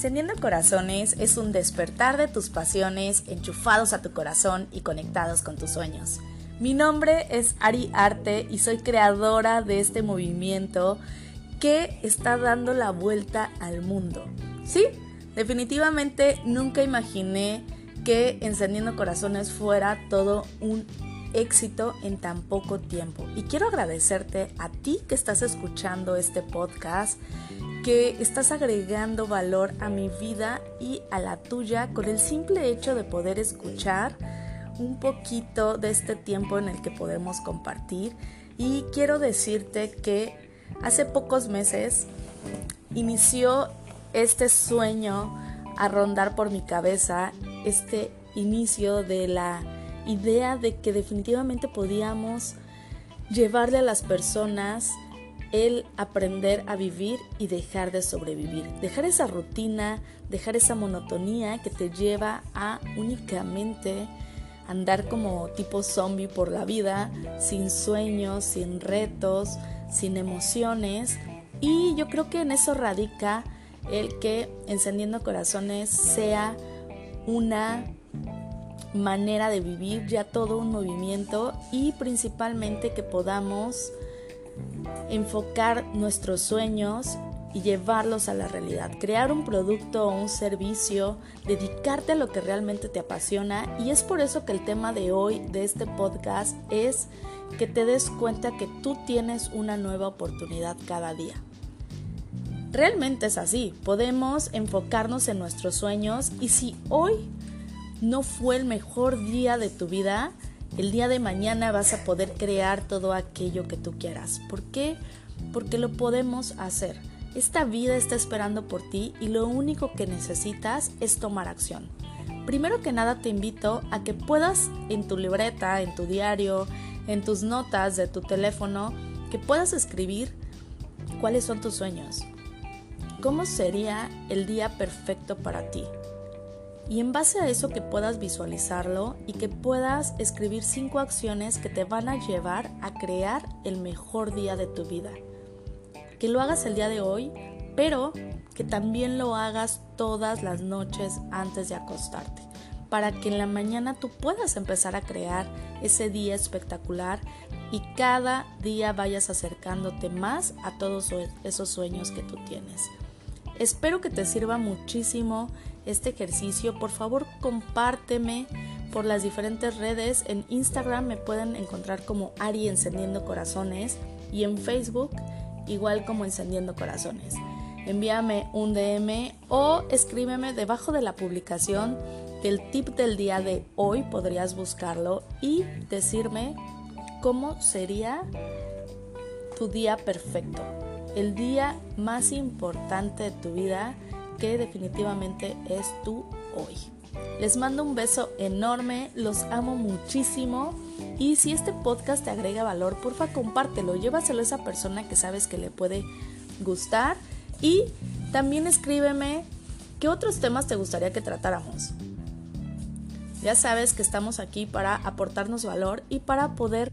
Encendiendo Corazones es un despertar de tus pasiones enchufados a tu corazón y conectados con tus sueños. Mi nombre es Ari Arte y soy creadora de este movimiento que está dando la vuelta al mundo. Sí, definitivamente nunca imaginé que Encendiendo Corazones fuera todo un éxito en tan poco tiempo. Y quiero agradecerte a ti que estás escuchando este podcast que estás agregando valor a mi vida y a la tuya con el simple hecho de poder escuchar un poquito de este tiempo en el que podemos compartir. Y quiero decirte que hace pocos meses inició este sueño a rondar por mi cabeza, este inicio de la idea de que definitivamente podíamos llevarle a las personas el aprender a vivir y dejar de sobrevivir. Dejar esa rutina, dejar esa monotonía que te lleva a únicamente andar como tipo zombie por la vida, sin sueños, sin retos, sin emociones. Y yo creo que en eso radica el que Encendiendo Corazones sea una manera de vivir, ya todo un movimiento y principalmente que podamos enfocar nuestros sueños y llevarlos a la realidad. Crear un producto o un servicio, dedicarte a lo que realmente te apasiona y es por eso que el tema de hoy de este podcast es que te des cuenta que tú tienes una nueva oportunidad cada día. Realmente es así, podemos enfocarnos en nuestros sueños y si hoy no fue el mejor día de tu vida, el día de mañana vas a poder crear todo aquello que tú quieras. ¿Por qué? Porque lo podemos hacer. Esta vida está esperando por ti y lo único que necesitas es tomar acción. Primero que nada te invito a que puedas en tu libreta, en tu diario, en tus notas de tu teléfono, que puedas escribir cuáles son tus sueños. ¿Cómo sería el día perfecto para ti? Y en base a eso que puedas visualizarlo y que puedas escribir cinco acciones que te van a llevar a crear el mejor día de tu vida. Que lo hagas el día de hoy, pero que también lo hagas todas las noches antes de acostarte, para que en la mañana tú puedas empezar a crear ese día espectacular y cada día vayas acercándote más a todos esos sueños que tú tienes. Espero que te sirva muchísimo este ejercicio, por favor compárteme por las diferentes redes. En Instagram me pueden encontrar como Ari Encendiendo Corazones y en Facebook igual como Encendiendo Corazones. Envíame un DM o escríbeme debajo de la publicación del tip del día de hoy, podrías buscarlo y decirme cómo sería tu día perfecto, el día más importante de tu vida que definitivamente es tú hoy. Les mando un beso enorme, los amo muchísimo y si este podcast te agrega valor, porfa compártelo, llévaselo a esa persona que sabes que le puede gustar y también escríbeme qué otros temas te gustaría que tratáramos. Ya sabes que estamos aquí para aportarnos valor y para poder